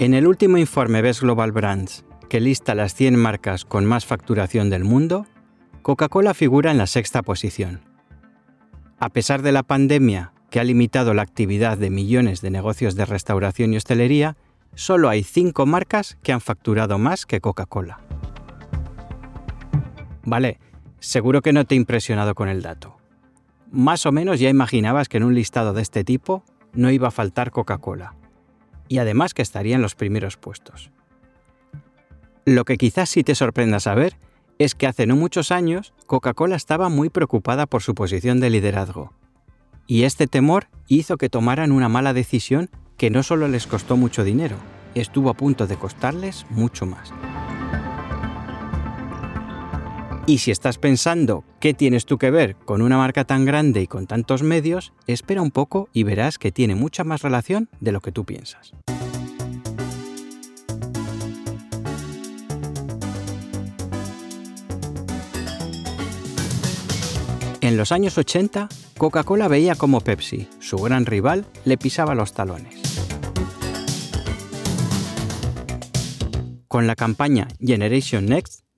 En el último informe Best Global Brands, que lista las 100 marcas con más facturación del mundo, Coca-Cola figura en la sexta posición. A pesar de la pandemia, que ha limitado la actividad de millones de negocios de restauración y hostelería, solo hay 5 marcas que han facturado más que Coca-Cola. Vale, seguro que no te he impresionado con el dato. Más o menos ya imaginabas que en un listado de este tipo no iba a faltar Coca-Cola y además que estaría en los primeros puestos. Lo que quizás sí te sorprenda saber es que hace no muchos años Coca-Cola estaba muy preocupada por su posición de liderazgo. Y este temor hizo que tomaran una mala decisión que no solo les costó mucho dinero, estuvo a punto de costarles mucho más. Y si estás pensando qué tienes tú que ver con una marca tan grande y con tantos medios, espera un poco y verás que tiene mucha más relación de lo que tú piensas. En los años 80, Coca-Cola veía como Pepsi, su gran rival, le pisaba los talones. Con la campaña Generation Next,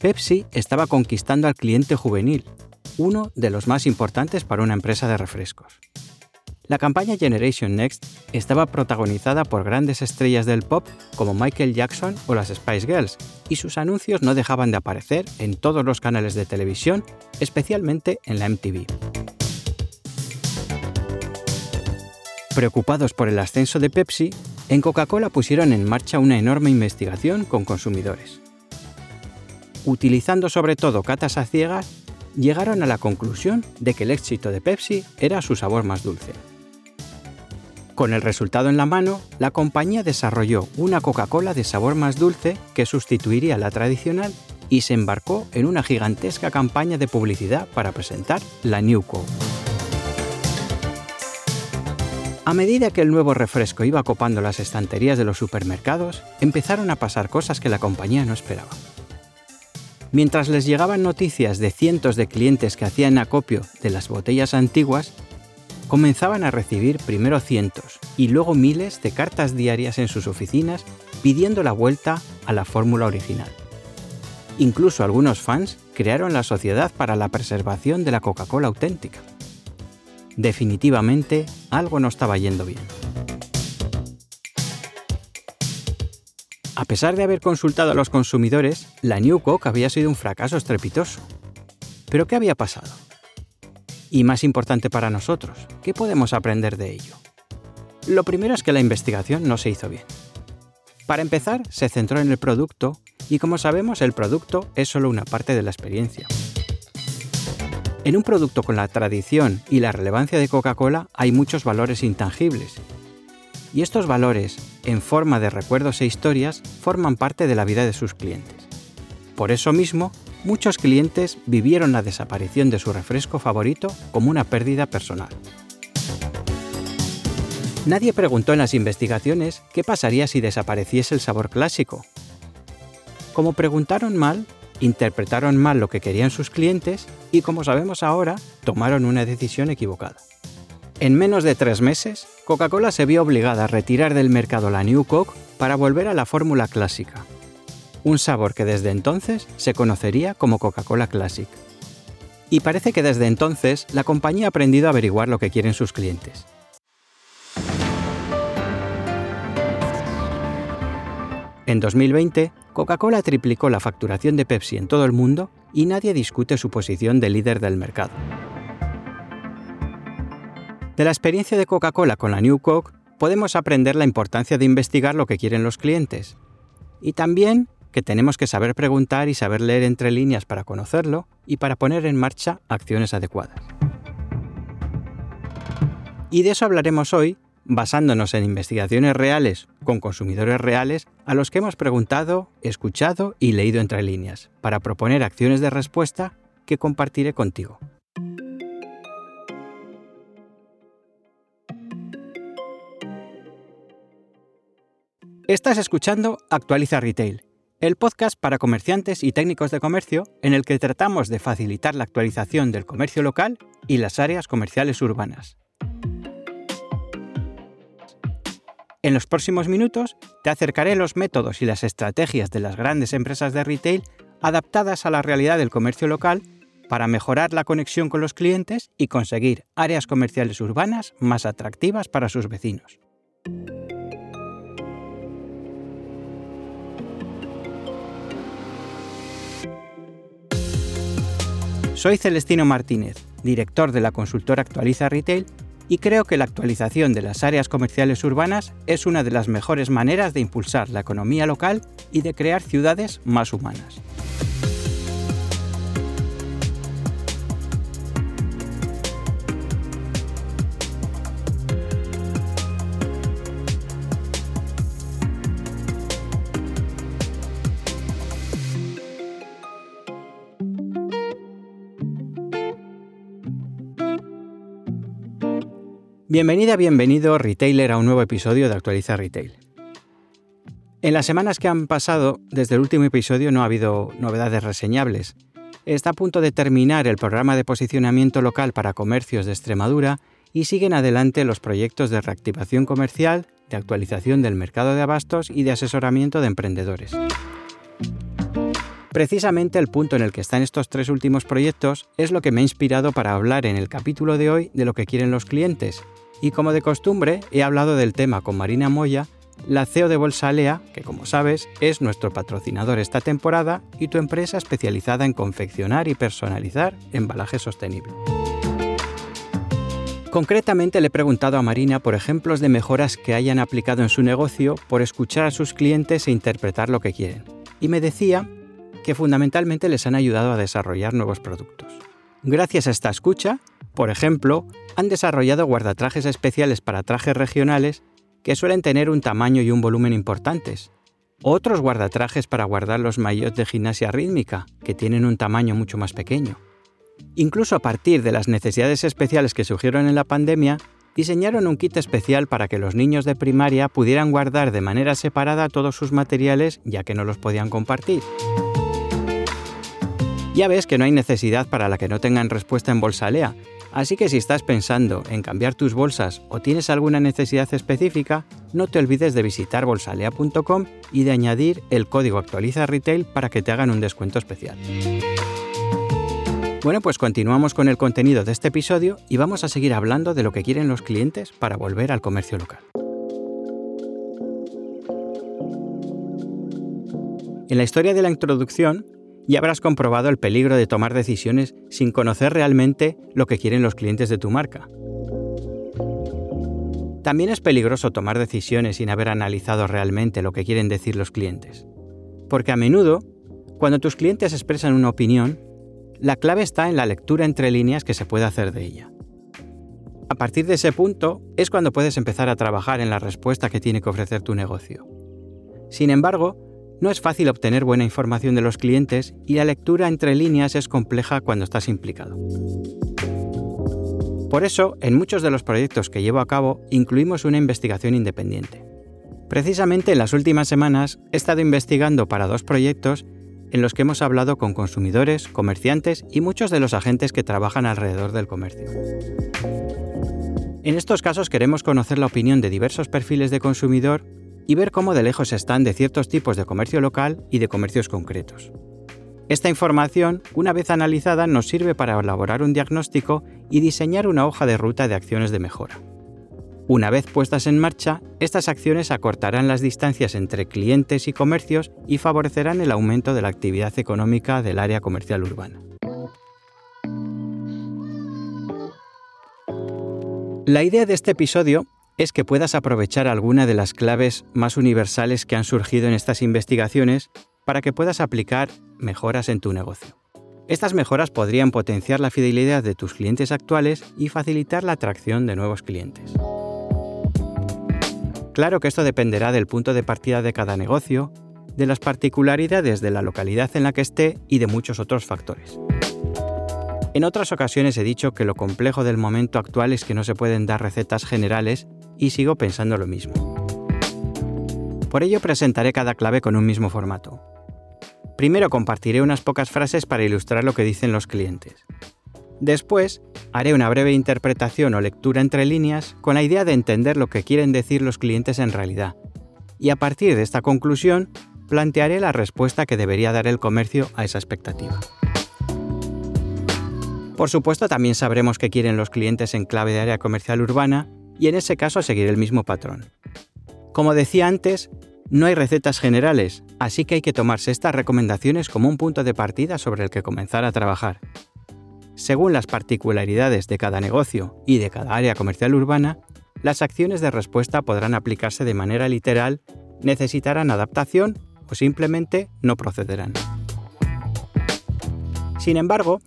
Pepsi estaba conquistando al cliente juvenil, uno de los más importantes para una empresa de refrescos. La campaña Generation Next estaba protagonizada por grandes estrellas del pop como Michael Jackson o las Spice Girls, y sus anuncios no dejaban de aparecer en todos los canales de televisión, especialmente en la MTV. Preocupados por el ascenso de Pepsi, en Coca-Cola pusieron en marcha una enorme investigación con consumidores utilizando sobre todo catas a ciegas, llegaron a la conclusión de que el éxito de Pepsi era su sabor más dulce. Con el resultado en la mano, la compañía desarrolló una Coca-Cola de sabor más dulce que sustituiría la tradicional y se embarcó en una gigantesca campaña de publicidad para presentar la New Coke. A medida que el nuevo refresco iba copando las estanterías de los supermercados, empezaron a pasar cosas que la compañía no esperaba. Mientras les llegaban noticias de cientos de clientes que hacían acopio de las botellas antiguas, comenzaban a recibir primero cientos y luego miles de cartas diarias en sus oficinas pidiendo la vuelta a la fórmula original. Incluso algunos fans crearon la Sociedad para la Preservación de la Coca-Cola Auténtica. Definitivamente algo no estaba yendo bien. A pesar de haber consultado a los consumidores, la New Coke había sido un fracaso estrepitoso. ¿Pero qué había pasado? Y más importante para nosotros, ¿qué podemos aprender de ello? Lo primero es que la investigación no se hizo bien. Para empezar, se centró en el producto y como sabemos el producto es solo una parte de la experiencia. En un producto con la tradición y la relevancia de Coca-Cola hay muchos valores intangibles. Y estos valores, en forma de recuerdos e historias, forman parte de la vida de sus clientes. Por eso mismo, muchos clientes vivieron la desaparición de su refresco favorito como una pérdida personal. Nadie preguntó en las investigaciones qué pasaría si desapareciese el sabor clásico. Como preguntaron mal, interpretaron mal lo que querían sus clientes y como sabemos ahora, tomaron una decisión equivocada. En menos de tres meses, Coca-Cola se vio obligada a retirar del mercado la New Coke para volver a la fórmula clásica, un sabor que desde entonces se conocería como Coca-Cola Classic. Y parece que desde entonces la compañía ha aprendido a averiguar lo que quieren sus clientes. En 2020, Coca-Cola triplicó la facturación de Pepsi en todo el mundo y nadie discute su posición de líder del mercado. De la experiencia de Coca-Cola con la New Coke, podemos aprender la importancia de investigar lo que quieren los clientes y también que tenemos que saber preguntar y saber leer entre líneas para conocerlo y para poner en marcha acciones adecuadas. Y de eso hablaremos hoy, basándonos en investigaciones reales con consumidores reales a los que hemos preguntado, escuchado y leído entre líneas, para proponer acciones de respuesta que compartiré contigo. Estás escuchando Actualiza Retail, el podcast para comerciantes y técnicos de comercio en el que tratamos de facilitar la actualización del comercio local y las áreas comerciales urbanas. En los próximos minutos te acercaré los métodos y las estrategias de las grandes empresas de retail adaptadas a la realidad del comercio local para mejorar la conexión con los clientes y conseguir áreas comerciales urbanas más atractivas para sus vecinos. Soy Celestino Martínez, director de la consultora Actualiza Retail, y creo que la actualización de las áreas comerciales urbanas es una de las mejores maneras de impulsar la economía local y de crear ciudades más humanas. Bienvenida, bienvenido retailer a un nuevo episodio de Actualiza Retail. En las semanas que han pasado, desde el último episodio no ha habido novedades reseñables. Está a punto de terminar el programa de posicionamiento local para comercios de Extremadura y siguen adelante los proyectos de reactivación comercial, de actualización del mercado de abastos y de asesoramiento de emprendedores. Precisamente el punto en el que están estos tres últimos proyectos es lo que me ha inspirado para hablar en el capítulo de hoy de lo que quieren los clientes y como de costumbre, he hablado del tema con Marina Moya, la CEO de Bolsalea, que como sabes es nuestro patrocinador esta temporada y tu empresa especializada en confeccionar y personalizar embalaje sostenible. Concretamente le he preguntado a Marina por ejemplos de mejoras que hayan aplicado en su negocio por escuchar a sus clientes e interpretar lo que quieren. Y me decía que fundamentalmente les han ayudado a desarrollar nuevos productos. Gracias a esta escucha, por ejemplo, han desarrollado guardatrajes especiales para trajes regionales que suelen tener un tamaño y un volumen importantes. Otros guardatrajes para guardar los maillots de gimnasia rítmica, que tienen un tamaño mucho más pequeño. Incluso a partir de las necesidades especiales que surgieron en la pandemia, diseñaron un kit especial para que los niños de primaria pudieran guardar de manera separada todos sus materiales ya que no los podían compartir. Ya ves que no hay necesidad para la que no tengan respuesta en Bolsalea, Así que si estás pensando en cambiar tus bolsas o tienes alguna necesidad específica, no te olvides de visitar bolsalea.com y de añadir el código actualiza retail para que te hagan un descuento especial. Bueno, pues continuamos con el contenido de este episodio y vamos a seguir hablando de lo que quieren los clientes para volver al comercio local. En la historia de la introducción y habrás comprobado el peligro de tomar decisiones sin conocer realmente lo que quieren los clientes de tu marca. También es peligroso tomar decisiones sin haber analizado realmente lo que quieren decir los clientes. Porque a menudo, cuando tus clientes expresan una opinión, la clave está en la lectura entre líneas que se puede hacer de ella. A partir de ese punto es cuando puedes empezar a trabajar en la respuesta que tiene que ofrecer tu negocio. Sin embargo, no es fácil obtener buena información de los clientes y la lectura entre líneas es compleja cuando estás implicado. Por eso, en muchos de los proyectos que llevo a cabo incluimos una investigación independiente. Precisamente en las últimas semanas he estado investigando para dos proyectos en los que hemos hablado con consumidores, comerciantes y muchos de los agentes que trabajan alrededor del comercio. En estos casos queremos conocer la opinión de diversos perfiles de consumidor y ver cómo de lejos están de ciertos tipos de comercio local y de comercios concretos. Esta información, una vez analizada, nos sirve para elaborar un diagnóstico y diseñar una hoja de ruta de acciones de mejora. Una vez puestas en marcha, estas acciones acortarán las distancias entre clientes y comercios y favorecerán el aumento de la actividad económica del área comercial urbana. La idea de este episodio es que puedas aprovechar alguna de las claves más universales que han surgido en estas investigaciones para que puedas aplicar mejoras en tu negocio. Estas mejoras podrían potenciar la fidelidad de tus clientes actuales y facilitar la atracción de nuevos clientes. Claro que esto dependerá del punto de partida de cada negocio, de las particularidades de la localidad en la que esté y de muchos otros factores. En otras ocasiones he dicho que lo complejo del momento actual es que no se pueden dar recetas generales y sigo pensando lo mismo. Por ello presentaré cada clave con un mismo formato. Primero compartiré unas pocas frases para ilustrar lo que dicen los clientes. Después, haré una breve interpretación o lectura entre líneas con la idea de entender lo que quieren decir los clientes en realidad. Y a partir de esta conclusión, plantearé la respuesta que debería dar el comercio a esa expectativa. Por supuesto, también sabremos qué quieren los clientes en clave de área comercial urbana y en ese caso seguiré el mismo patrón. Como decía antes, no hay recetas generales, así que hay que tomarse estas recomendaciones como un punto de partida sobre el que comenzar a trabajar. Según las particularidades de cada negocio y de cada área comercial urbana, las acciones de respuesta podrán aplicarse de manera literal, necesitarán adaptación o simplemente no procederán. Sin embargo,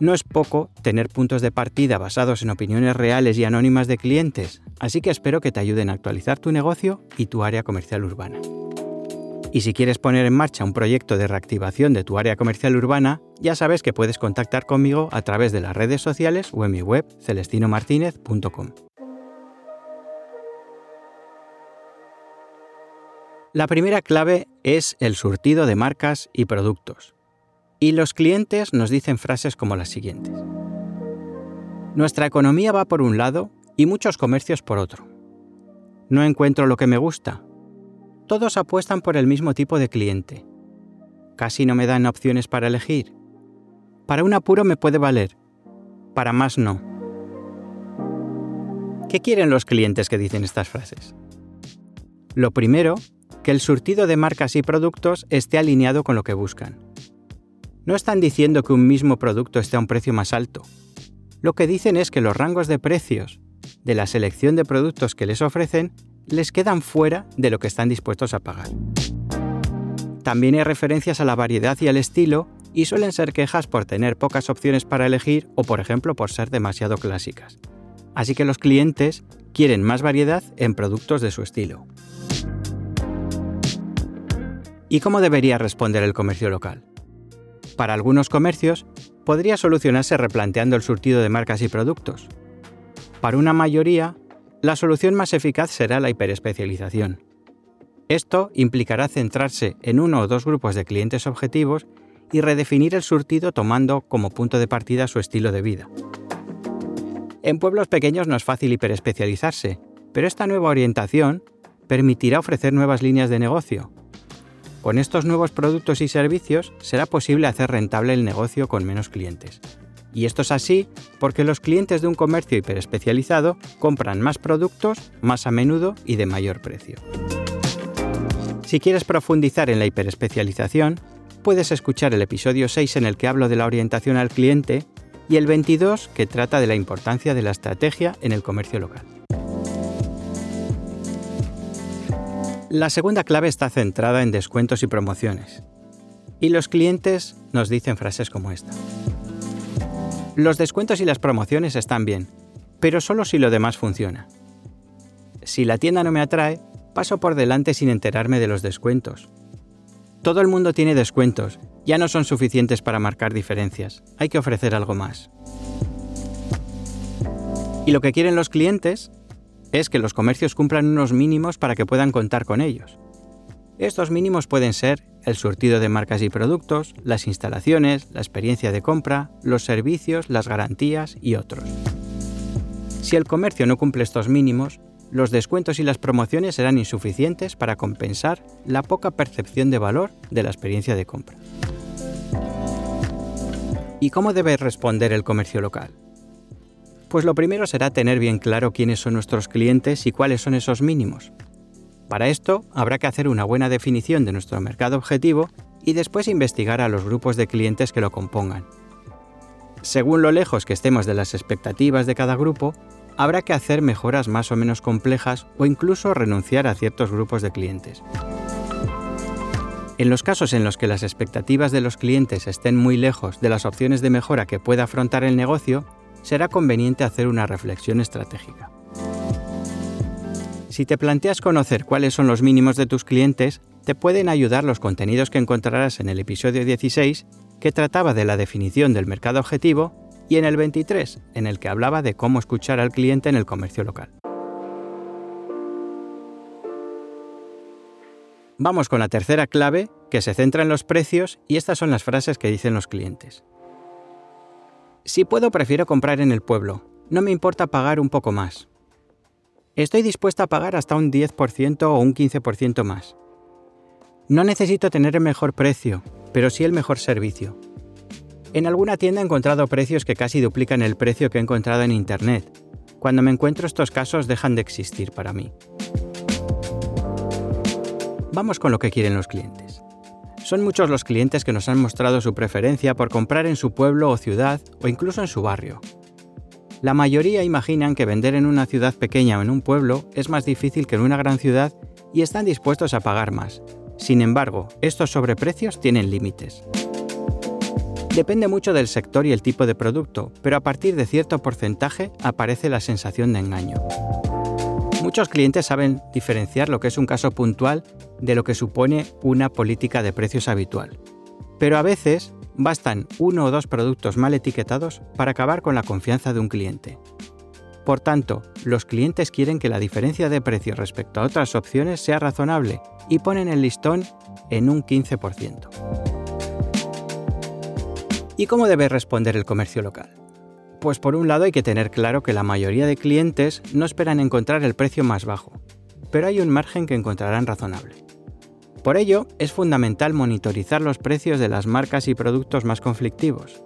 no es poco tener puntos de partida basados en opiniones reales y anónimas de clientes, así que espero que te ayuden a actualizar tu negocio y tu área comercial urbana. Y si quieres poner en marcha un proyecto de reactivación de tu área comercial urbana, ya sabes que puedes contactar conmigo a través de las redes sociales o en mi web celestinomartinez.com. La primera clave es el surtido de marcas y productos. Y los clientes nos dicen frases como las siguientes. Nuestra economía va por un lado y muchos comercios por otro. No encuentro lo que me gusta. Todos apuestan por el mismo tipo de cliente. Casi no me dan opciones para elegir. Para un apuro me puede valer, para más no. ¿Qué quieren los clientes que dicen estas frases? Lo primero, que el surtido de marcas y productos esté alineado con lo que buscan. No están diciendo que un mismo producto esté a un precio más alto. Lo que dicen es que los rangos de precios de la selección de productos que les ofrecen les quedan fuera de lo que están dispuestos a pagar. También hay referencias a la variedad y al estilo y suelen ser quejas por tener pocas opciones para elegir o por ejemplo por ser demasiado clásicas. Así que los clientes quieren más variedad en productos de su estilo. ¿Y cómo debería responder el comercio local? Para algunos comercios, podría solucionarse replanteando el surtido de marcas y productos. Para una mayoría, la solución más eficaz será la hiperespecialización. Esto implicará centrarse en uno o dos grupos de clientes objetivos y redefinir el surtido tomando como punto de partida su estilo de vida. En pueblos pequeños no es fácil hiperespecializarse, pero esta nueva orientación permitirá ofrecer nuevas líneas de negocio, con estos nuevos productos y servicios será posible hacer rentable el negocio con menos clientes. Y esto es así porque los clientes de un comercio hiperespecializado compran más productos más a menudo y de mayor precio. Si quieres profundizar en la hiperespecialización, puedes escuchar el episodio 6 en el que hablo de la orientación al cliente y el 22 que trata de la importancia de la estrategia en el comercio local. La segunda clave está centrada en descuentos y promociones. Y los clientes nos dicen frases como esta. Los descuentos y las promociones están bien, pero solo si lo demás funciona. Si la tienda no me atrae, paso por delante sin enterarme de los descuentos. Todo el mundo tiene descuentos, ya no son suficientes para marcar diferencias, hay que ofrecer algo más. Y lo que quieren los clientes es que los comercios cumplan unos mínimos para que puedan contar con ellos. Estos mínimos pueden ser el surtido de marcas y productos, las instalaciones, la experiencia de compra, los servicios, las garantías y otros. Si el comercio no cumple estos mínimos, los descuentos y las promociones serán insuficientes para compensar la poca percepción de valor de la experiencia de compra. ¿Y cómo debe responder el comercio local? Pues lo primero será tener bien claro quiénes son nuestros clientes y cuáles son esos mínimos. Para esto habrá que hacer una buena definición de nuestro mercado objetivo y después investigar a los grupos de clientes que lo compongan. Según lo lejos que estemos de las expectativas de cada grupo, habrá que hacer mejoras más o menos complejas o incluso renunciar a ciertos grupos de clientes. En los casos en los que las expectativas de los clientes estén muy lejos de las opciones de mejora que pueda afrontar el negocio, será conveniente hacer una reflexión estratégica. Si te planteas conocer cuáles son los mínimos de tus clientes, te pueden ayudar los contenidos que encontrarás en el episodio 16, que trataba de la definición del mercado objetivo, y en el 23, en el que hablaba de cómo escuchar al cliente en el comercio local. Vamos con la tercera clave, que se centra en los precios, y estas son las frases que dicen los clientes. Si puedo, prefiero comprar en el pueblo. No me importa pagar un poco más. Estoy dispuesta a pagar hasta un 10% o un 15% más. No necesito tener el mejor precio, pero sí el mejor servicio. En alguna tienda he encontrado precios que casi duplican el precio que he encontrado en Internet. Cuando me encuentro estos casos dejan de existir para mí. Vamos con lo que quieren los clientes. Son muchos los clientes que nos han mostrado su preferencia por comprar en su pueblo o ciudad o incluso en su barrio. La mayoría imaginan que vender en una ciudad pequeña o en un pueblo es más difícil que en una gran ciudad y están dispuestos a pagar más. Sin embargo, estos sobreprecios tienen límites. Depende mucho del sector y el tipo de producto, pero a partir de cierto porcentaje aparece la sensación de engaño. Muchos clientes saben diferenciar lo que es un caso puntual de lo que supone una política de precios habitual. Pero a veces bastan uno o dos productos mal etiquetados para acabar con la confianza de un cliente. Por tanto, los clientes quieren que la diferencia de precio respecto a otras opciones sea razonable y ponen el listón en un 15%. ¿Y cómo debe responder el comercio local? Pues por un lado hay que tener claro que la mayoría de clientes no esperan encontrar el precio más bajo, pero hay un margen que encontrarán razonable. Por ello, es fundamental monitorizar los precios de las marcas y productos más conflictivos.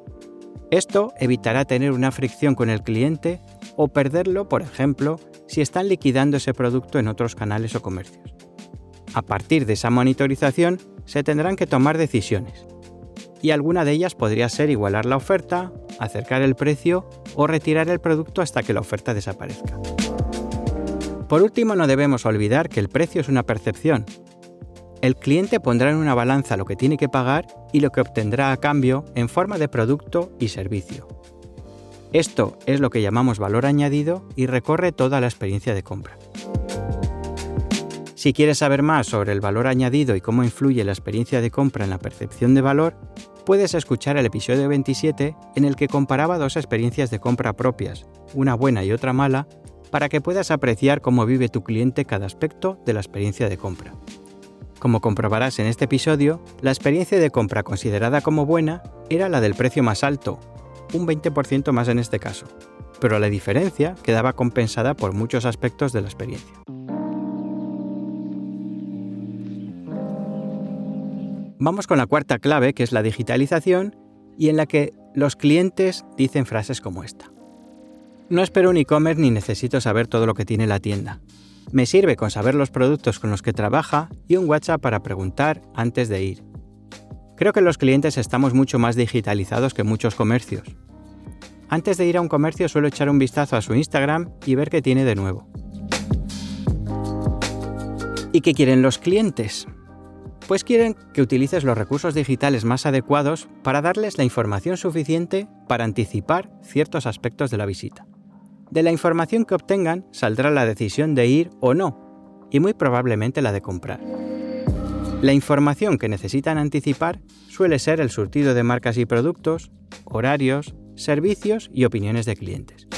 Esto evitará tener una fricción con el cliente o perderlo, por ejemplo, si están liquidando ese producto en otros canales o comercios. A partir de esa monitorización, se tendrán que tomar decisiones, y alguna de ellas podría ser igualar la oferta, acercar el precio o retirar el producto hasta que la oferta desaparezca. Por último, no debemos olvidar que el precio es una percepción. El cliente pondrá en una balanza lo que tiene que pagar y lo que obtendrá a cambio en forma de producto y servicio. Esto es lo que llamamos valor añadido y recorre toda la experiencia de compra. Si quieres saber más sobre el valor añadido y cómo influye la experiencia de compra en la percepción de valor, puedes escuchar el episodio 27 en el que comparaba dos experiencias de compra propias, una buena y otra mala, para que puedas apreciar cómo vive tu cliente cada aspecto de la experiencia de compra. Como comprobarás en este episodio, la experiencia de compra considerada como buena era la del precio más alto, un 20% más en este caso, pero la diferencia quedaba compensada por muchos aspectos de la experiencia. Vamos con la cuarta clave, que es la digitalización, y en la que los clientes dicen frases como esta. No espero un e-commerce ni necesito saber todo lo que tiene la tienda. Me sirve con saber los productos con los que trabaja y un WhatsApp para preguntar antes de ir. Creo que los clientes estamos mucho más digitalizados que muchos comercios. Antes de ir a un comercio suelo echar un vistazo a su Instagram y ver qué tiene de nuevo. ¿Y qué quieren los clientes? Pues quieren que utilices los recursos digitales más adecuados para darles la información suficiente para anticipar ciertos aspectos de la visita. De la información que obtengan saldrá la decisión de ir o no, y muy probablemente la de comprar. La información que necesitan anticipar suele ser el surtido de marcas y productos, horarios, servicios y opiniones de clientes.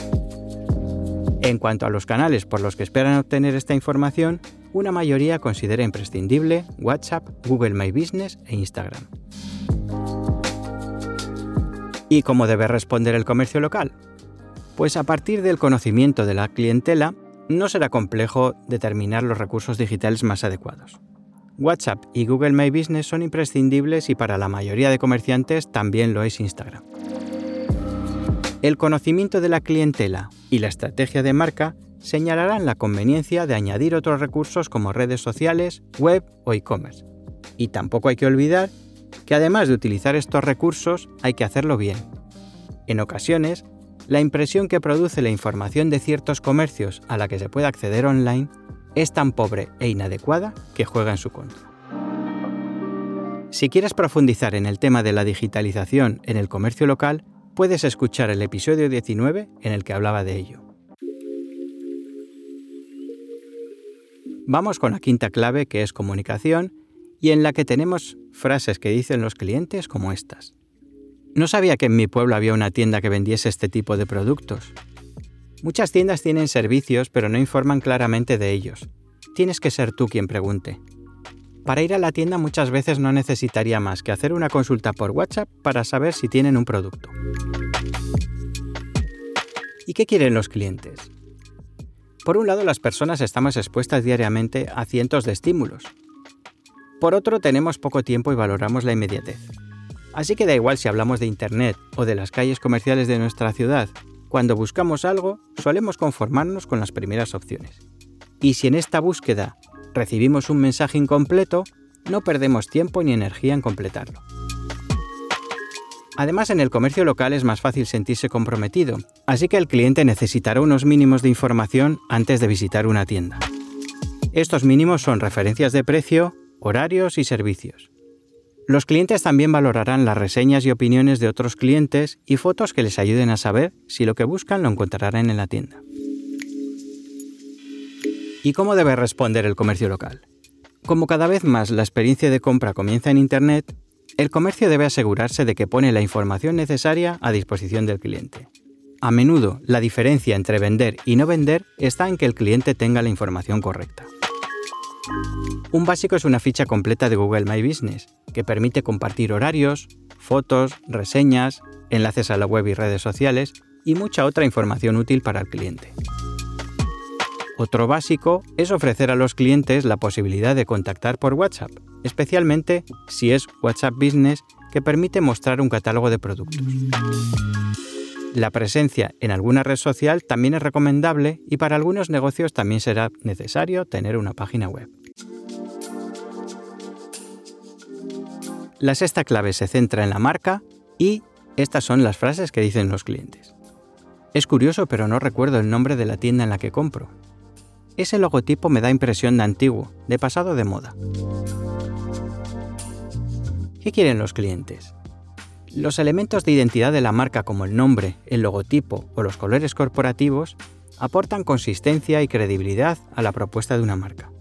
En cuanto a los canales por los que esperan obtener esta información, una mayoría considera imprescindible WhatsApp, Google My Business e Instagram. ¿Y cómo debe responder el comercio local? Pues a partir del conocimiento de la clientela, no será complejo determinar los recursos digitales más adecuados. WhatsApp y Google My Business son imprescindibles y para la mayoría de comerciantes también lo es Instagram. El conocimiento de la clientela y la estrategia de marca señalarán la conveniencia de añadir otros recursos como redes sociales, web o e-commerce. Y tampoco hay que olvidar que además de utilizar estos recursos hay que hacerlo bien. En ocasiones, la impresión que produce la información de ciertos comercios a la que se puede acceder online es tan pobre e inadecuada que juega en su contra. Si quieres profundizar en el tema de la digitalización en el comercio local, puedes escuchar el episodio 19 en el que hablaba de ello. Vamos con la quinta clave que es comunicación y en la que tenemos frases que dicen los clientes como estas. No sabía que en mi pueblo había una tienda que vendiese este tipo de productos. Muchas tiendas tienen servicios pero no informan claramente de ellos. Tienes que ser tú quien pregunte. Para ir a la tienda muchas veces no necesitaría más que hacer una consulta por WhatsApp para saber si tienen un producto. ¿Y qué quieren los clientes? Por un lado, las personas estamos expuestas diariamente a cientos de estímulos. Por otro, tenemos poco tiempo y valoramos la inmediatez. Así que da igual si hablamos de Internet o de las calles comerciales de nuestra ciudad, cuando buscamos algo solemos conformarnos con las primeras opciones. Y si en esta búsqueda recibimos un mensaje incompleto, no perdemos tiempo ni energía en completarlo. Además, en el comercio local es más fácil sentirse comprometido, así que el cliente necesitará unos mínimos de información antes de visitar una tienda. Estos mínimos son referencias de precio, horarios y servicios. Los clientes también valorarán las reseñas y opiniones de otros clientes y fotos que les ayuden a saber si lo que buscan lo encontrarán en la tienda. ¿Y cómo debe responder el comercio local? Como cada vez más la experiencia de compra comienza en Internet, el comercio debe asegurarse de que pone la información necesaria a disposición del cliente. A menudo, la diferencia entre vender y no vender está en que el cliente tenga la información correcta. Un básico es una ficha completa de Google My Business, que permite compartir horarios, fotos, reseñas, enlaces a la web y redes sociales y mucha otra información útil para el cliente. Otro básico es ofrecer a los clientes la posibilidad de contactar por WhatsApp, especialmente si es WhatsApp Business que permite mostrar un catálogo de productos. La presencia en alguna red social también es recomendable y para algunos negocios también será necesario tener una página web. La sexta clave se centra en la marca y estas son las frases que dicen los clientes. Es curioso, pero no recuerdo el nombre de la tienda en la que compro. Ese logotipo me da impresión de antiguo, de pasado de moda. ¿Qué quieren los clientes? Los elementos de identidad de la marca como el nombre, el logotipo o los colores corporativos aportan consistencia y credibilidad a la propuesta de una marca.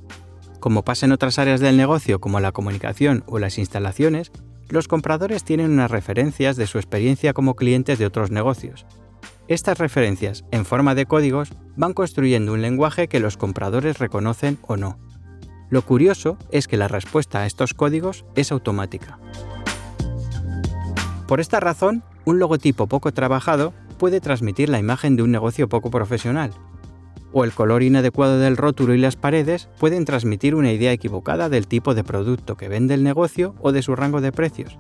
Como pasa en otras áreas del negocio como la comunicación o las instalaciones, los compradores tienen unas referencias de su experiencia como clientes de otros negocios, estas referencias, en forma de códigos, van construyendo un lenguaje que los compradores reconocen o no. Lo curioso es que la respuesta a estos códigos es automática. Por esta razón, un logotipo poco trabajado puede transmitir la imagen de un negocio poco profesional, o el color inadecuado del rótulo y las paredes pueden transmitir una idea equivocada del tipo de producto que vende el negocio o de su rango de precios.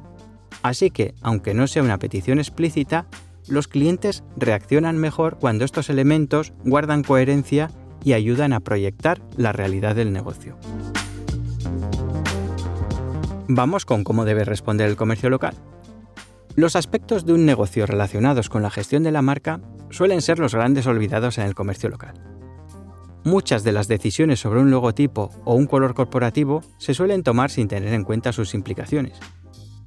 Así que, aunque no sea una petición explícita, los clientes reaccionan mejor cuando estos elementos guardan coherencia y ayudan a proyectar la realidad del negocio. Vamos con cómo debe responder el comercio local. Los aspectos de un negocio relacionados con la gestión de la marca suelen ser los grandes olvidados en el comercio local. Muchas de las decisiones sobre un logotipo o un color corporativo se suelen tomar sin tener en cuenta sus implicaciones,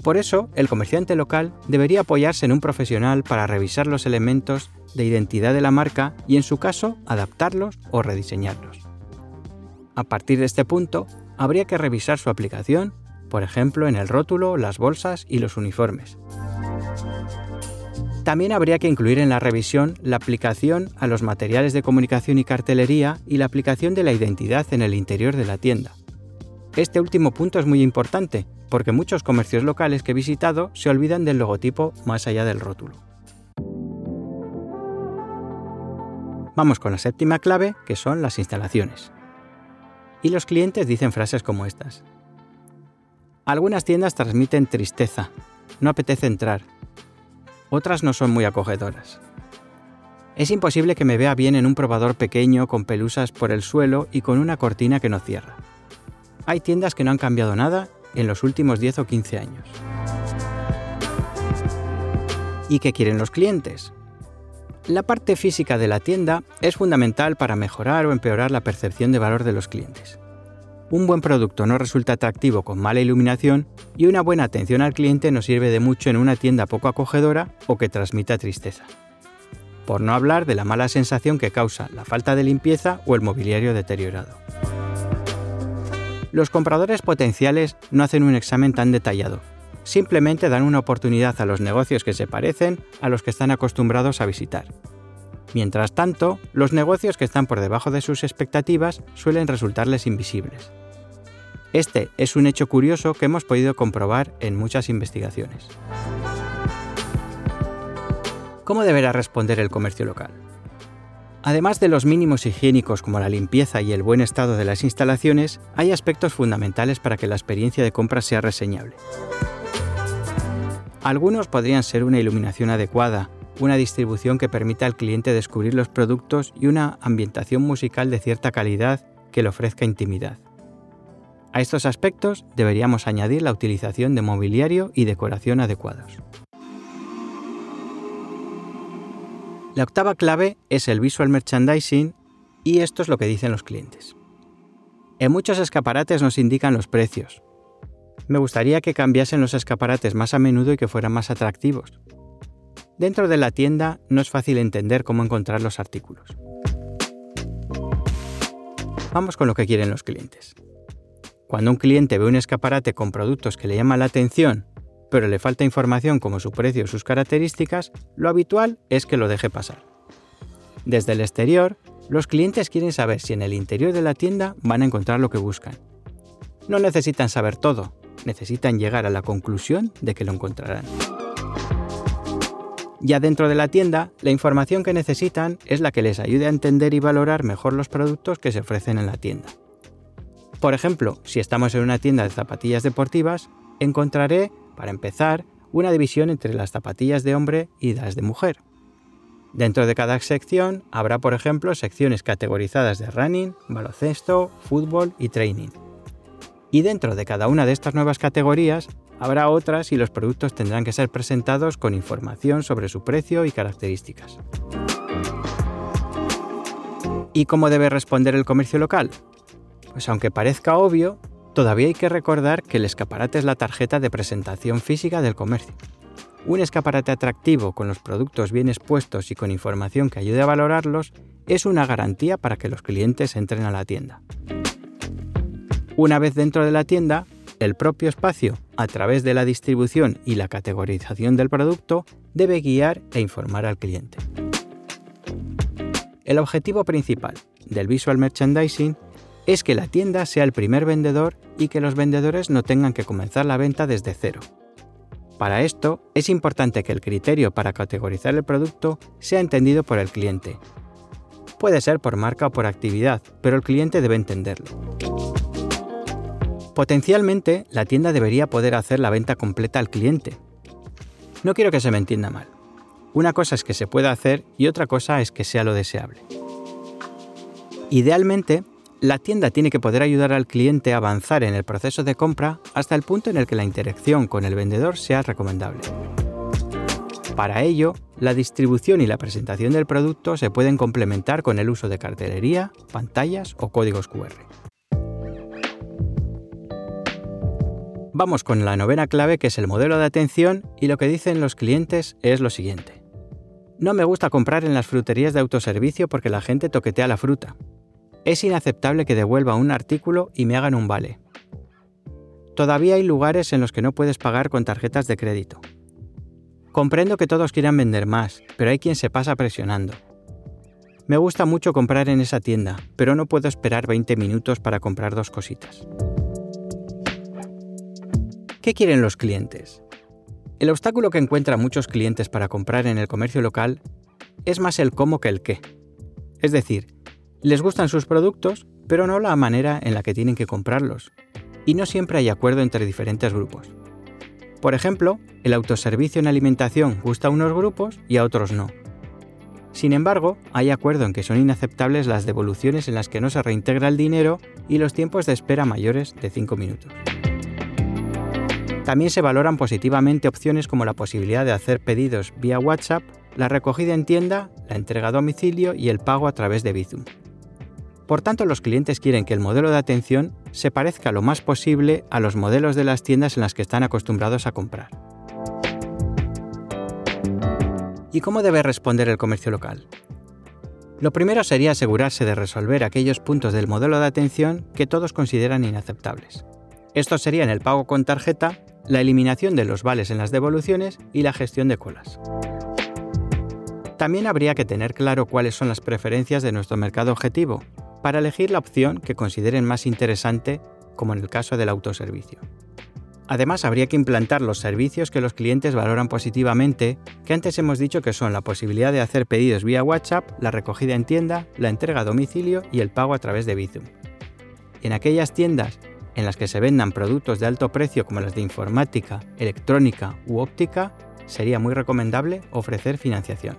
por eso, el comerciante local debería apoyarse en un profesional para revisar los elementos de identidad de la marca y, en su caso, adaptarlos o rediseñarlos. A partir de este punto, habría que revisar su aplicación, por ejemplo, en el rótulo, las bolsas y los uniformes. También habría que incluir en la revisión la aplicación a los materiales de comunicación y cartelería y la aplicación de la identidad en el interior de la tienda. Este último punto es muy importante, porque muchos comercios locales que he visitado se olvidan del logotipo más allá del rótulo. Vamos con la séptima clave, que son las instalaciones. Y los clientes dicen frases como estas. Algunas tiendas transmiten tristeza, no apetece entrar. Otras no son muy acogedoras. Es imposible que me vea bien en un probador pequeño con pelusas por el suelo y con una cortina que no cierra. Hay tiendas que no han cambiado nada en los últimos 10 o 15 años. ¿Y qué quieren los clientes? La parte física de la tienda es fundamental para mejorar o empeorar la percepción de valor de los clientes. un buen producto no resulta atractivo con mala iluminación y una buena atención al cliente no sirve de mucho en una tienda poco acogedora o que transmita tristeza. Por no hablar de la mala sensación que causa la falta de limpieza o el mobiliario deteriorado. Los compradores potenciales no hacen un examen tan detallado, simplemente dan una oportunidad a los negocios que se parecen a los que están acostumbrados a visitar. Mientras tanto, los negocios que están por debajo de sus expectativas suelen resultarles invisibles. Este es un hecho curioso que hemos podido comprobar en muchas investigaciones. ¿Cómo deberá responder el comercio local? Además de los mínimos higiénicos como la limpieza y el buen estado de las instalaciones, hay aspectos fundamentales para que la experiencia de compra sea reseñable. Algunos podrían ser una iluminación adecuada, una distribución que permita al cliente descubrir los productos y una ambientación musical de cierta calidad que le ofrezca intimidad. A estos aspectos deberíamos añadir la utilización de mobiliario y decoración adecuados. La octava clave es el visual merchandising y esto es lo que dicen los clientes. En muchos escaparates nos indican los precios. Me gustaría que cambiasen los escaparates más a menudo y que fueran más atractivos. Dentro de la tienda no es fácil entender cómo encontrar los artículos. Vamos con lo que quieren los clientes. Cuando un cliente ve un escaparate con productos que le llaman la atención, pero le falta información como su precio o sus características, lo habitual es que lo deje pasar. Desde el exterior, los clientes quieren saber si en el interior de la tienda van a encontrar lo que buscan. No necesitan saber todo, necesitan llegar a la conclusión de que lo encontrarán. Ya dentro de la tienda, la información que necesitan es la que les ayude a entender y valorar mejor los productos que se ofrecen en la tienda. Por ejemplo, si estamos en una tienda de zapatillas deportivas, encontraré, para empezar, una división entre las zapatillas de hombre y las de mujer. Dentro de cada sección habrá, por ejemplo, secciones categorizadas de running, baloncesto, fútbol y training. Y dentro de cada una de estas nuevas categorías Habrá otras y los productos tendrán que ser presentados con información sobre su precio y características. ¿Y cómo debe responder el comercio local? Pues aunque parezca obvio, todavía hay que recordar que el escaparate es la tarjeta de presentación física del comercio. Un escaparate atractivo con los productos bien expuestos y con información que ayude a valorarlos es una garantía para que los clientes entren a la tienda. Una vez dentro de la tienda, el propio espacio, a través de la distribución y la categorización del producto, debe guiar e informar al cliente. El objetivo principal del visual merchandising es que la tienda sea el primer vendedor y que los vendedores no tengan que comenzar la venta desde cero. Para esto, es importante que el criterio para categorizar el producto sea entendido por el cliente. Puede ser por marca o por actividad, pero el cliente debe entenderlo. Potencialmente, la tienda debería poder hacer la venta completa al cliente. No quiero que se me entienda mal. Una cosa es que se pueda hacer y otra cosa es que sea lo deseable. Idealmente, la tienda tiene que poder ayudar al cliente a avanzar en el proceso de compra hasta el punto en el que la interacción con el vendedor sea recomendable. Para ello, la distribución y la presentación del producto se pueden complementar con el uso de cartelería, pantallas o códigos QR. Vamos con la novena clave que es el modelo de atención y lo que dicen los clientes es lo siguiente. No me gusta comprar en las fruterías de autoservicio porque la gente toquetea la fruta. Es inaceptable que devuelva un artículo y me hagan un vale. Todavía hay lugares en los que no puedes pagar con tarjetas de crédito. Comprendo que todos quieran vender más, pero hay quien se pasa presionando. Me gusta mucho comprar en esa tienda, pero no puedo esperar 20 minutos para comprar dos cositas. ¿Qué quieren los clientes? El obstáculo que encuentran muchos clientes para comprar en el comercio local es más el cómo que el qué. Es decir, les gustan sus productos, pero no la manera en la que tienen que comprarlos. Y no siempre hay acuerdo entre diferentes grupos. Por ejemplo, el autoservicio en alimentación gusta a unos grupos y a otros no. Sin embargo, hay acuerdo en que son inaceptables las devoluciones en las que no se reintegra el dinero y los tiempos de espera mayores de 5 minutos. También se valoran positivamente opciones como la posibilidad de hacer pedidos vía WhatsApp, la recogida en tienda, la entrega a domicilio y el pago a través de Bizum. Por tanto, los clientes quieren que el modelo de atención se parezca lo más posible a los modelos de las tiendas en las que están acostumbrados a comprar. ¿Y cómo debe responder el comercio local? Lo primero sería asegurarse de resolver aquellos puntos del modelo de atención que todos consideran inaceptables. Estos serían el pago con tarjeta, la eliminación de los vales en las devoluciones y la gestión de colas. También habría que tener claro cuáles son las preferencias de nuestro mercado objetivo para elegir la opción que consideren más interesante, como en el caso del autoservicio. Además, habría que implantar los servicios que los clientes valoran positivamente, que antes hemos dicho que son la posibilidad de hacer pedidos vía WhatsApp, la recogida en tienda, la entrega a domicilio y el pago a través de Bizum. En aquellas tiendas en las que se vendan productos de alto precio como las de informática, electrónica u óptica, sería muy recomendable ofrecer financiación.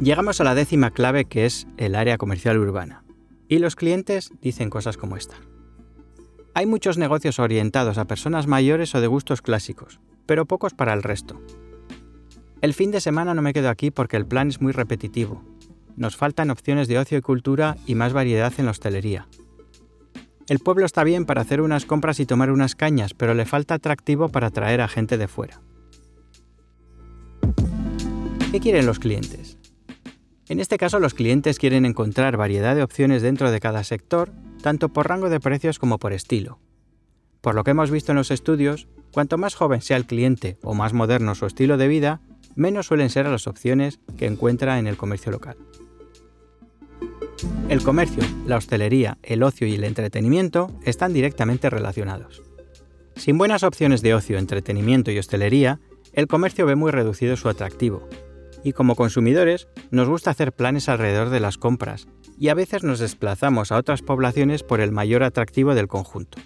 Llegamos a la décima clave que es el área comercial urbana. Y los clientes dicen cosas como esta. Hay muchos negocios orientados a personas mayores o de gustos clásicos, pero pocos para el resto. El fin de semana no me quedo aquí porque el plan es muy repetitivo. Nos faltan opciones de ocio y cultura y más variedad en la hostelería. El pueblo está bien para hacer unas compras y tomar unas cañas, pero le falta atractivo para atraer a gente de fuera. ¿Qué quieren los clientes? En este caso, los clientes quieren encontrar variedad de opciones dentro de cada sector, tanto por rango de precios como por estilo. Por lo que hemos visto en los estudios, cuanto más joven sea el cliente o más moderno su estilo de vida, menos suelen ser las opciones que encuentra en el comercio local. El comercio, la hostelería, el ocio y el entretenimiento están directamente relacionados. Sin buenas opciones de ocio, entretenimiento y hostelería, el comercio ve muy reducido su atractivo, y como consumidores nos gusta hacer planes alrededor de las compras y a veces nos desplazamos a otras poblaciones por el mayor atractivo del conjunto.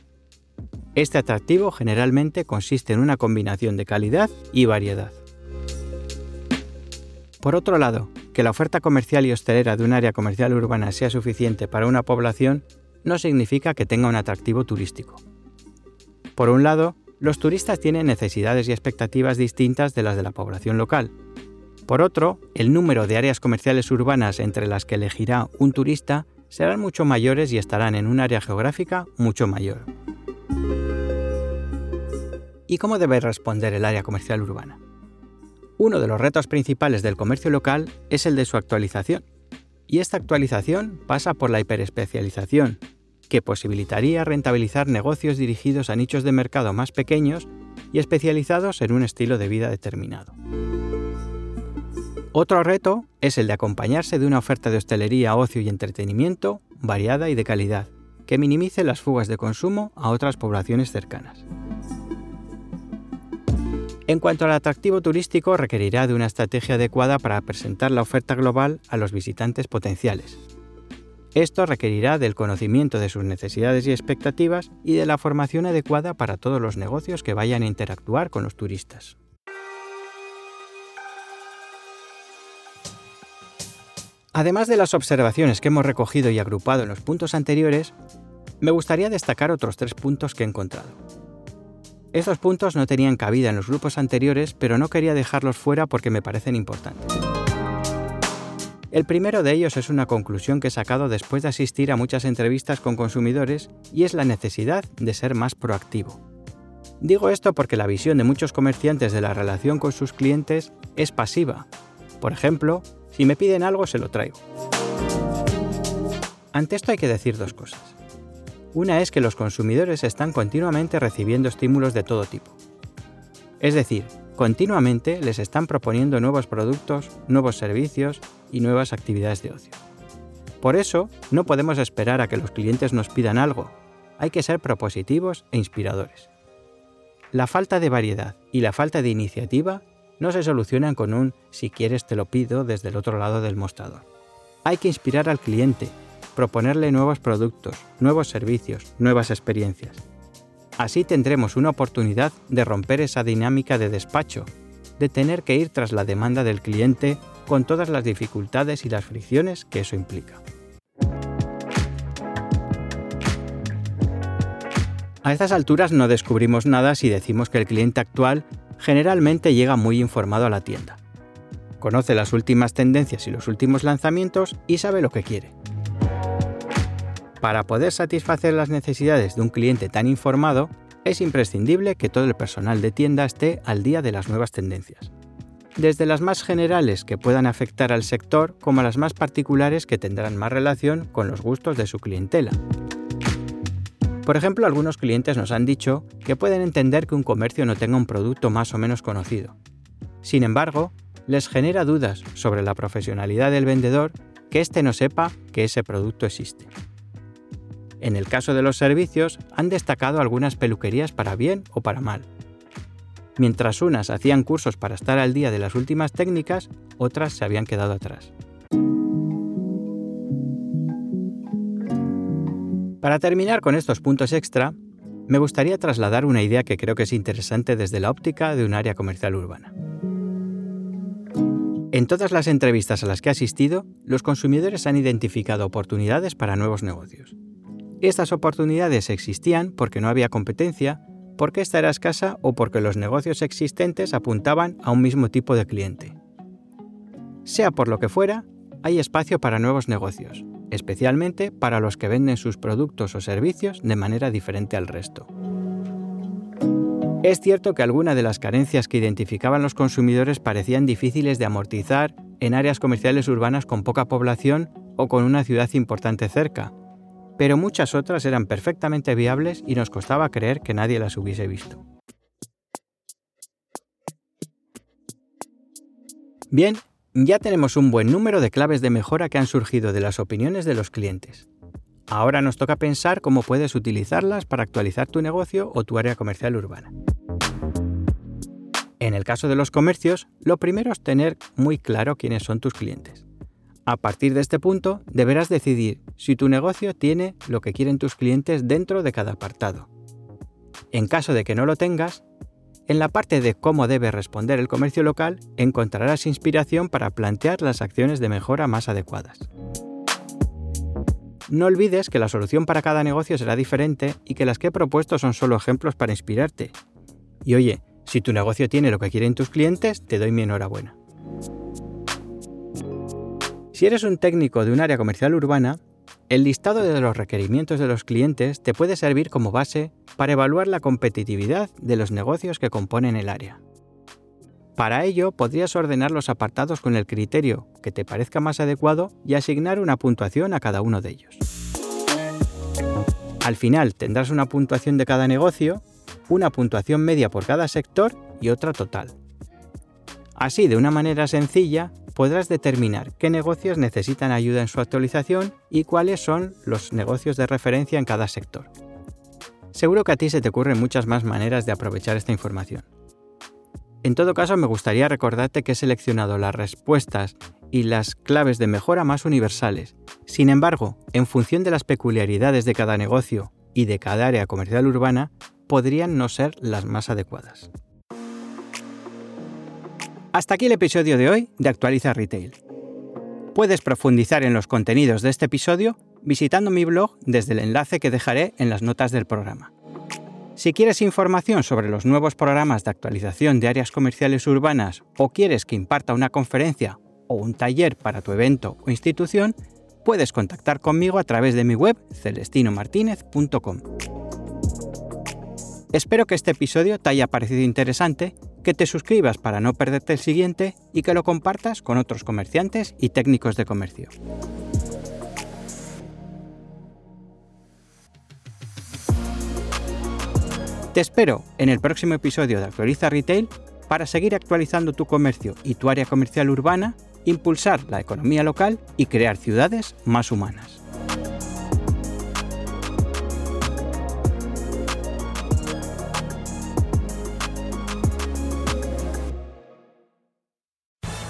Este atractivo generalmente consiste en una combinación de calidad y variedad. Por otro lado, que la oferta comercial y hostelera de un área comercial urbana sea suficiente para una población no significa que tenga un atractivo turístico. Por un lado, los turistas tienen necesidades y expectativas distintas de las de la población local, por otro, el número de áreas comerciales urbanas entre las que elegirá un turista serán mucho mayores y estarán en un área geográfica mucho mayor. ¿Y cómo debe responder el área comercial urbana? Uno de los retos principales del comercio local es el de su actualización. Y esta actualización pasa por la hiperespecialización, que posibilitaría rentabilizar negocios dirigidos a nichos de mercado más pequeños y especializados en un estilo de vida determinado. Otro reto es el de acompañarse de una oferta de hostelería, ocio y entretenimiento variada y de calidad, que minimice las fugas de consumo a otras poblaciones cercanas. En cuanto al atractivo turístico, requerirá de una estrategia adecuada para presentar la oferta global a los visitantes potenciales. Esto requerirá del conocimiento de sus necesidades y expectativas y de la formación adecuada para todos los negocios que vayan a interactuar con los turistas. Además de las observaciones que hemos recogido y agrupado en los puntos anteriores, me gustaría destacar otros tres puntos que he encontrado. Estos puntos no tenían cabida en los grupos anteriores, pero no quería dejarlos fuera porque me parecen importantes. El primero de ellos es una conclusión que he sacado después de asistir a muchas entrevistas con consumidores y es la necesidad de ser más proactivo. Digo esto porque la visión de muchos comerciantes de la relación con sus clientes es pasiva. Por ejemplo, si me piden algo, se lo traigo. Ante esto hay que decir dos cosas. Una es que los consumidores están continuamente recibiendo estímulos de todo tipo. Es decir, continuamente les están proponiendo nuevos productos, nuevos servicios y nuevas actividades de ocio. Por eso, no podemos esperar a que los clientes nos pidan algo. Hay que ser propositivos e inspiradores. La falta de variedad y la falta de iniciativa no se solucionan con un si quieres te lo pido desde el otro lado del mostrador. Hay que inspirar al cliente, proponerle nuevos productos, nuevos servicios, nuevas experiencias. Así tendremos una oportunidad de romper esa dinámica de despacho, de tener que ir tras la demanda del cliente con todas las dificultades y las fricciones que eso implica. A estas alturas no descubrimos nada si decimos que el cliente actual generalmente llega muy informado a la tienda. conoce las últimas tendencias y los últimos lanzamientos y sabe lo que quiere. Para poder satisfacer las necesidades de un cliente tan informado, es imprescindible que todo el personal de tienda esté al día de las nuevas tendencias. Desde las más generales que puedan afectar al sector como las más particulares que tendrán más relación con los gustos de su clientela. Por ejemplo, algunos clientes nos han dicho que pueden entender que un comercio no tenga un producto más o menos conocido. Sin embargo, les genera dudas sobre la profesionalidad del vendedor que éste no sepa que ese producto existe. En el caso de los servicios, han destacado algunas peluquerías para bien o para mal. Mientras unas hacían cursos para estar al día de las últimas técnicas, otras se habían quedado atrás. Para terminar con estos puntos extra, me gustaría trasladar una idea que creo que es interesante desde la óptica de un área comercial urbana. En todas las entrevistas a las que he asistido, los consumidores han identificado oportunidades para nuevos negocios. Estas oportunidades existían porque no había competencia, porque esta era escasa o porque los negocios existentes apuntaban a un mismo tipo de cliente. Sea por lo que fuera, hay espacio para nuevos negocios, especialmente para los que venden sus productos o servicios de manera diferente al resto. Es cierto que algunas de las carencias que identificaban los consumidores parecían difíciles de amortizar en áreas comerciales urbanas con poca población o con una ciudad importante cerca, pero muchas otras eran perfectamente viables y nos costaba creer que nadie las hubiese visto. Bien, ya tenemos un buen número de claves de mejora que han surgido de las opiniones de los clientes. Ahora nos toca pensar cómo puedes utilizarlas para actualizar tu negocio o tu área comercial urbana. En el caso de los comercios, lo primero es tener muy claro quiénes son tus clientes. A partir de este punto, deberás decidir si tu negocio tiene lo que quieren tus clientes dentro de cada apartado. En caso de que no lo tengas, en la parte de cómo debe responder el comercio local encontrarás inspiración para plantear las acciones de mejora más adecuadas. No olvides que la solución para cada negocio será diferente y que las que he propuesto son solo ejemplos para inspirarte. Y oye, si tu negocio tiene lo que quieren tus clientes, te doy mi enhorabuena. Si eres un técnico de un área comercial urbana, el listado de los requerimientos de los clientes te puede servir como base para evaluar la competitividad de los negocios que componen el área. Para ello, podrías ordenar los apartados con el criterio que te parezca más adecuado y asignar una puntuación a cada uno de ellos. Al final tendrás una puntuación de cada negocio, una puntuación media por cada sector y otra total. Así, de una manera sencilla, podrás determinar qué negocios necesitan ayuda en su actualización y cuáles son los negocios de referencia en cada sector. Seguro que a ti se te ocurren muchas más maneras de aprovechar esta información. En todo caso, me gustaría recordarte que he seleccionado las respuestas y las claves de mejora más universales. Sin embargo, en función de las peculiaridades de cada negocio y de cada área comercial urbana, podrían no ser las más adecuadas. Hasta aquí el episodio de hoy de Actualiza Retail. Puedes profundizar en los contenidos de este episodio visitando mi blog desde el enlace que dejaré en las notas del programa. Si quieres información sobre los nuevos programas de actualización de áreas comerciales urbanas o quieres que imparta una conferencia o un taller para tu evento o institución, puedes contactar conmigo a través de mi web celestinomartinez.com. Espero que este episodio te haya parecido interesante que te suscribas para no perderte el siguiente y que lo compartas con otros comerciantes y técnicos de comercio. Te espero en el próximo episodio de Actualiza Retail para seguir actualizando tu comercio y tu área comercial urbana, impulsar la economía local y crear ciudades más humanas.